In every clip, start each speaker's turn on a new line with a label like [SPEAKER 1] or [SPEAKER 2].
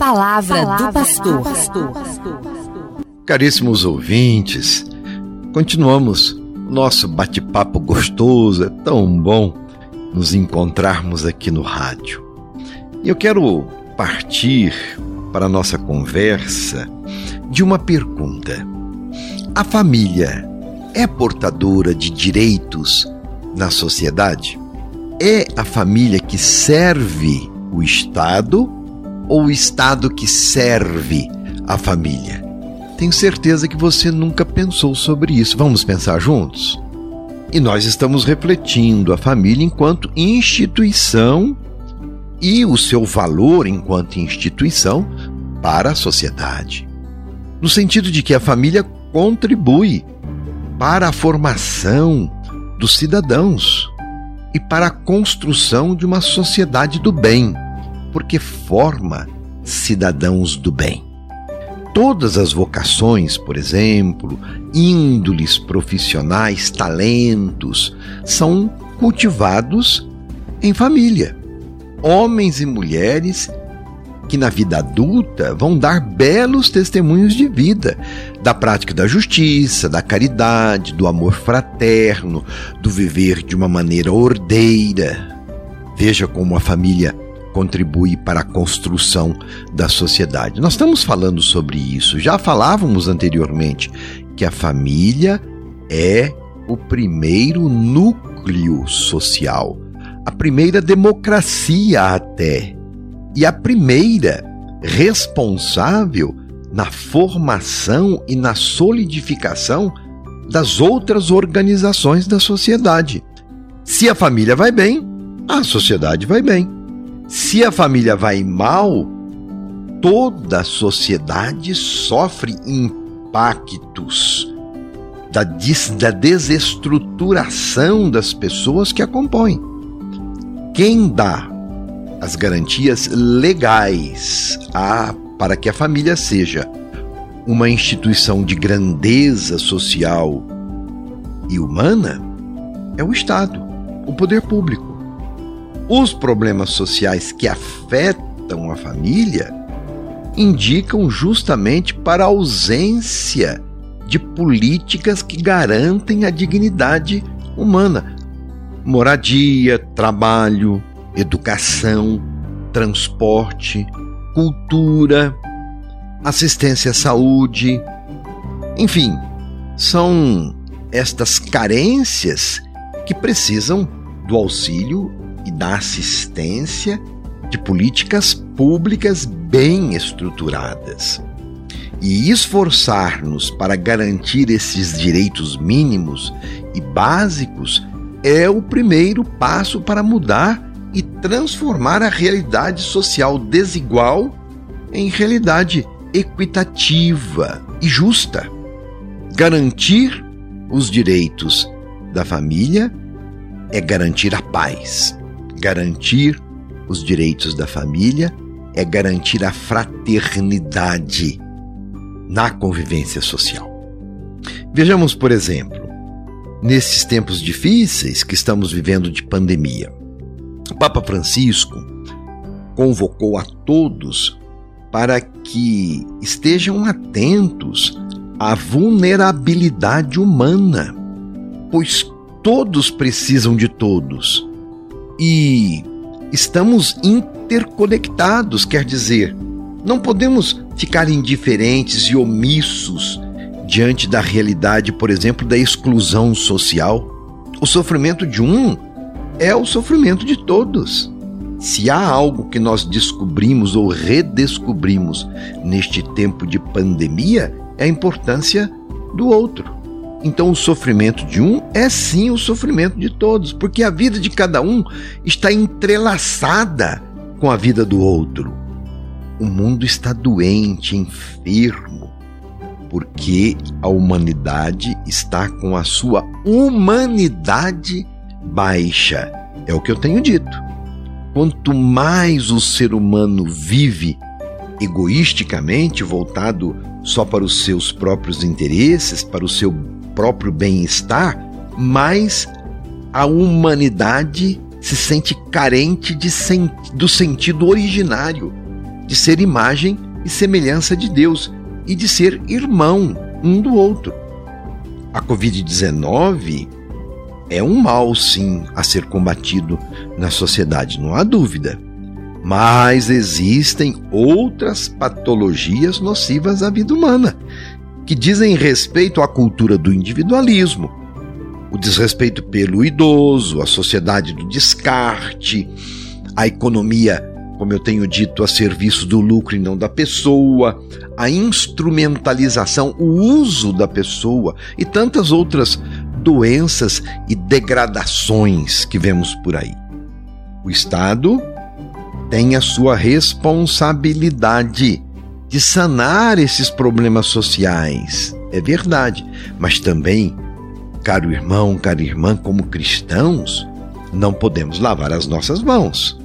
[SPEAKER 1] palavra, palavra do pastor.
[SPEAKER 2] Caríssimos ouvintes, continuamos nosso bate-papo gostoso, é tão bom nos encontrarmos aqui no rádio. E eu quero partir para a nossa conversa de uma pergunta. A família é portadora de direitos na sociedade? É a família que serve o Estado ou o Estado que serve a família? Tenho certeza que você nunca pensou sobre isso. Vamos pensar juntos? E nós estamos refletindo a família enquanto instituição e o seu valor enquanto instituição para a sociedade. No sentido de que a família contribui para a formação dos cidadãos e para a construção de uma sociedade do bem, porque forma cidadãos do bem. Todas as vocações, por exemplo, índoles profissionais, talentos, são cultivados em família. Homens e mulheres que na vida adulta vão dar belos testemunhos de vida, da prática da justiça, da caridade, do amor fraterno, do viver de uma maneira ordeira. Veja como a família contribui para a construção da sociedade. Nós estamos falando sobre isso, já falávamos anteriormente que a família é o primeiro núcleo social, a primeira democracia até e a primeira responsável na formação e na solidificação das outras organizações da sociedade. Se a família vai bem, a sociedade vai bem. Se a família vai mal, toda a sociedade sofre impactos da, des da desestruturação das pessoas que a compõem. Quem dá as garantias legais a, para que a família seja uma instituição de grandeza social e humana é o Estado, o poder público. Os problemas sociais que afetam a família indicam justamente para a ausência de políticas que garantem a dignidade humana. Moradia, trabalho, educação, transporte, cultura, assistência à saúde. Enfim, são estas carências que precisam do auxílio da assistência de políticas públicas bem estruturadas. E esforçar-nos para garantir esses direitos mínimos e básicos é o primeiro passo para mudar e transformar a realidade social desigual em realidade equitativa e justa. Garantir os direitos da família é garantir a paz. Garantir os direitos da família é garantir a fraternidade na convivência social. Vejamos, por exemplo, nesses tempos difíceis que estamos vivendo de pandemia, o Papa Francisco convocou a todos para que estejam atentos à vulnerabilidade humana, pois todos precisam de todos e estamos interconectados, quer dizer, não podemos ficar indiferentes e omissos diante da realidade, por exemplo, da exclusão social. O sofrimento de um é o sofrimento de todos. Se há algo que nós descobrimos ou redescobrimos neste tempo de pandemia, é a importância do outro. Então, o sofrimento de um é sim o sofrimento de todos, porque a vida de cada um está entrelaçada com a vida do outro. O mundo está doente, enfermo, porque a humanidade está com a sua humanidade baixa. É o que eu tenho dito. Quanto mais o ser humano vive egoisticamente, voltado só para os seus próprios interesses, para o seu próprio bem-estar, mais a humanidade se sente carente de sen do sentido originário de ser imagem e semelhança de Deus e de ser irmão um do outro. A Covid-19 é um mal, sim, a ser combatido na sociedade, não há dúvida. Mas existem outras patologias nocivas à vida humana, que dizem respeito à cultura do individualismo, o desrespeito pelo idoso, a sociedade do descarte, a economia, como eu tenho dito, a serviço do lucro e não da pessoa, a instrumentalização, o uso da pessoa e tantas outras doenças e degradações que vemos por aí. O Estado tem a sua responsabilidade de sanar esses problemas sociais. É verdade, mas também, caro irmão, cara irmã, como cristãos, não podemos lavar as nossas mãos.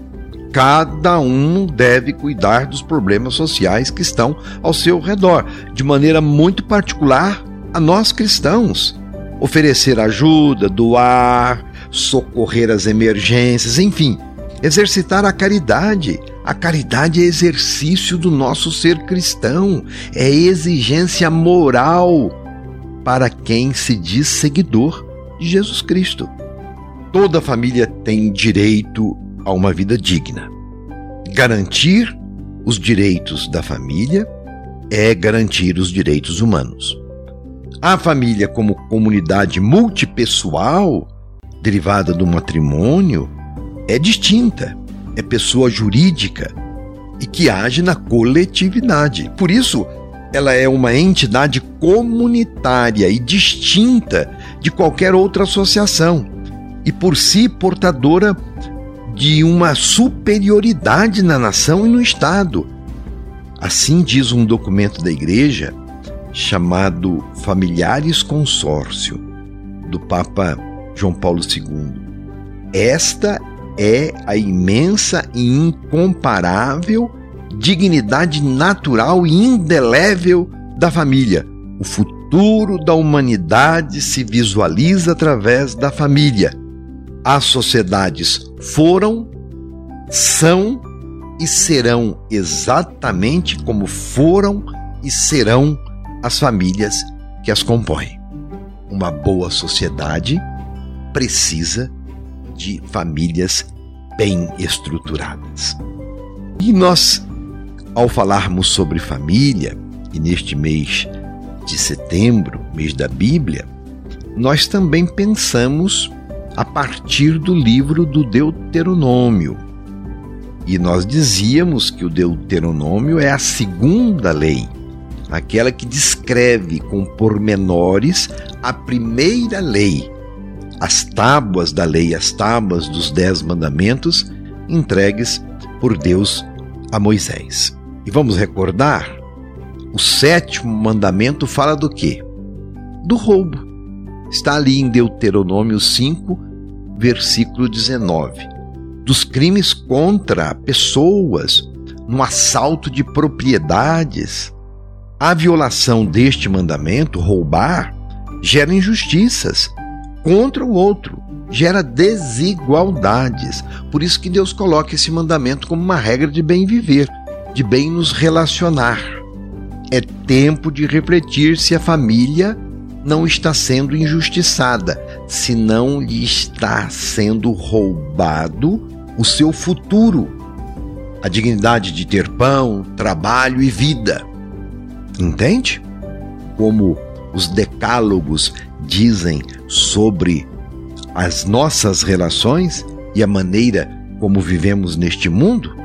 [SPEAKER 2] Cada um deve cuidar dos problemas sociais que estão ao seu redor, de maneira muito particular a nós cristãos. Oferecer ajuda, doar, socorrer as emergências, enfim, exercitar a caridade. A caridade é exercício do nosso ser cristão, é exigência moral para quem se diz seguidor de Jesus Cristo. Toda família tem direito a uma vida digna. Garantir os direitos da família é garantir os direitos humanos. A família, como comunidade multipessoal, derivada do matrimônio, é distinta, é pessoa jurídica e que age na coletividade. Por isso, ela é uma entidade comunitária e distinta de qualquer outra associação e por si portadora de uma superioridade na nação e no Estado. Assim diz um documento da Igreja chamado Familiares Consórcio, do Papa João Paulo II. Esta é a imensa e incomparável dignidade natural e indelével da família. O futuro da humanidade se visualiza através da família. As sociedades foram, são e serão exatamente como foram e serão as famílias que as compõem. Uma boa sociedade precisa de famílias bem estruturadas. E nós, ao falarmos sobre família, e neste mês de setembro, mês da Bíblia, nós também pensamos a partir do livro do Deuteronômio. E nós dizíamos que o Deuteronômio é a segunda lei, aquela que descreve com pormenores a primeira lei, as tábuas da lei, as tábuas dos dez mandamentos entregues por Deus a Moisés. E vamos recordar, o sétimo mandamento fala do quê? Do roubo. Está ali em Deuteronômio 5, versículo 19. Dos crimes contra pessoas, no assalto de propriedades. A violação deste mandamento, roubar, gera injustiças, contra o outro, gera desigualdades. Por isso que Deus coloca esse mandamento como uma regra de bem viver, de bem nos relacionar. É tempo de refletir se a família não está sendo injustiçada, se não lhe está sendo roubado o seu futuro, a dignidade de ter pão, trabalho e vida. Entende? Como os decálogos dizem sobre as nossas relações e a maneira como vivemos neste mundo?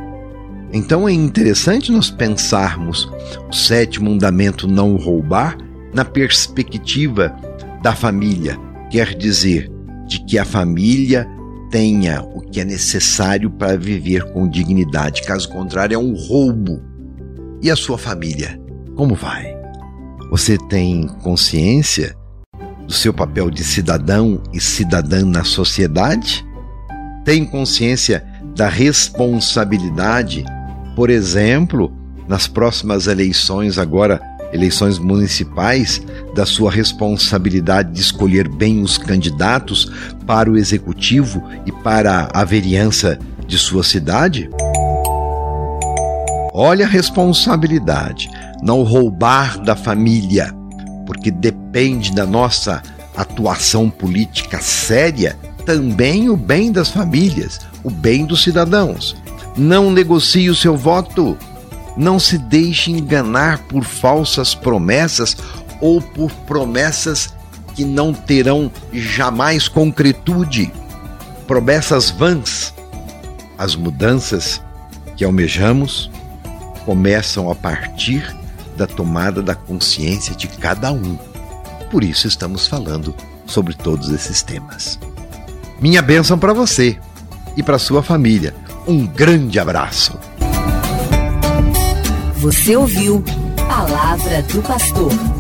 [SPEAKER 2] Então é interessante nós pensarmos o sétimo mandamento não roubar na perspectiva da família, quer dizer, de que a família tenha o que é necessário para viver com dignidade, caso contrário, é um roubo. E a sua família, como vai? Você tem consciência do seu papel de cidadão e cidadã na sociedade? Tem consciência da responsabilidade, por exemplo, nas próximas eleições, agora eleições municipais, da sua responsabilidade de escolher bem os candidatos para o executivo e para a vereança de sua cidade? Olha a responsabilidade, não roubar da família, porque depende da nossa atuação política séria também o bem das famílias, o bem dos cidadãos. Não negocie o seu voto. Não se deixe enganar por falsas promessas ou por promessas que não terão jamais concretude. Promessas vãs. As mudanças que almejamos começam a partir da tomada da consciência de cada um. Por isso estamos falando sobre todos esses temas. Minha bênção para você e para sua família. Um grande abraço.
[SPEAKER 1] Você ouviu Palavra do Pastor.